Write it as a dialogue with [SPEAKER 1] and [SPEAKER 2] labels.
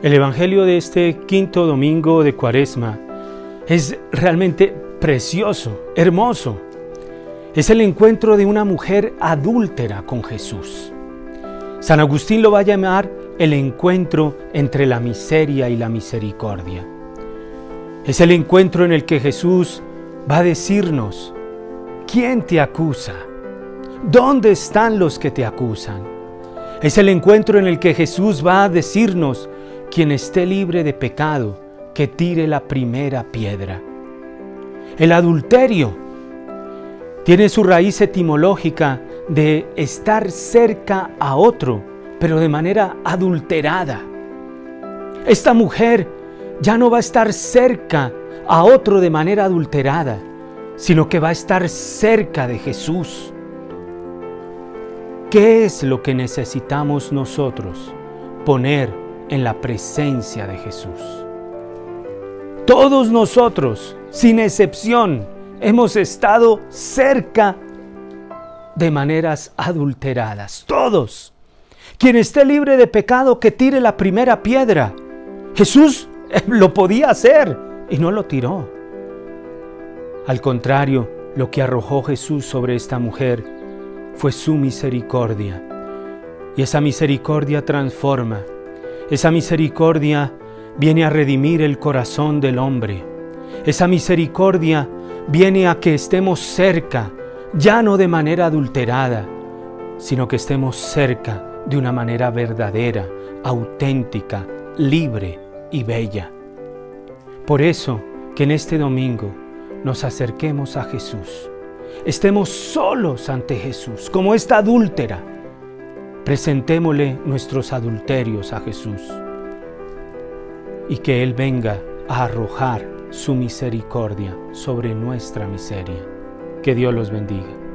[SPEAKER 1] El Evangelio de este quinto domingo de Cuaresma es realmente precioso, hermoso. Es el encuentro de una mujer adúltera con Jesús. San Agustín lo va a llamar el encuentro entre la miseria y la misericordia. Es el encuentro en el que Jesús va a decirnos, ¿quién te acusa? ¿Dónde están los que te acusan? Es el encuentro en el que Jesús va a decirnos, quien esté libre de pecado, que tire la primera piedra. El adulterio tiene su raíz etimológica de estar cerca a otro, pero de manera adulterada. Esta mujer ya no va a estar cerca a otro de manera adulterada, sino que va a estar cerca de Jesús. ¿Qué es lo que necesitamos nosotros poner en la presencia de Jesús? Todos nosotros, sin excepción, hemos estado cerca de maneras adulteradas. Todos. Quien esté libre de pecado, que tire la primera piedra. Jesús eh, lo podía hacer y no lo tiró. Al contrario, lo que arrojó Jesús sobre esta mujer fue su misericordia. Y esa misericordia transforma. Esa misericordia viene a redimir el corazón del hombre. Esa misericordia viene a que estemos cerca, ya no de manera adulterada, sino que estemos cerca de una manera verdadera, auténtica, libre y bella. Por eso que en este domingo nos acerquemos a Jesús. Estemos solos ante Jesús, como esta adúltera. Presentémosle nuestros adulterios a Jesús y que Él venga a arrojar su misericordia sobre nuestra miseria. Que Dios los bendiga.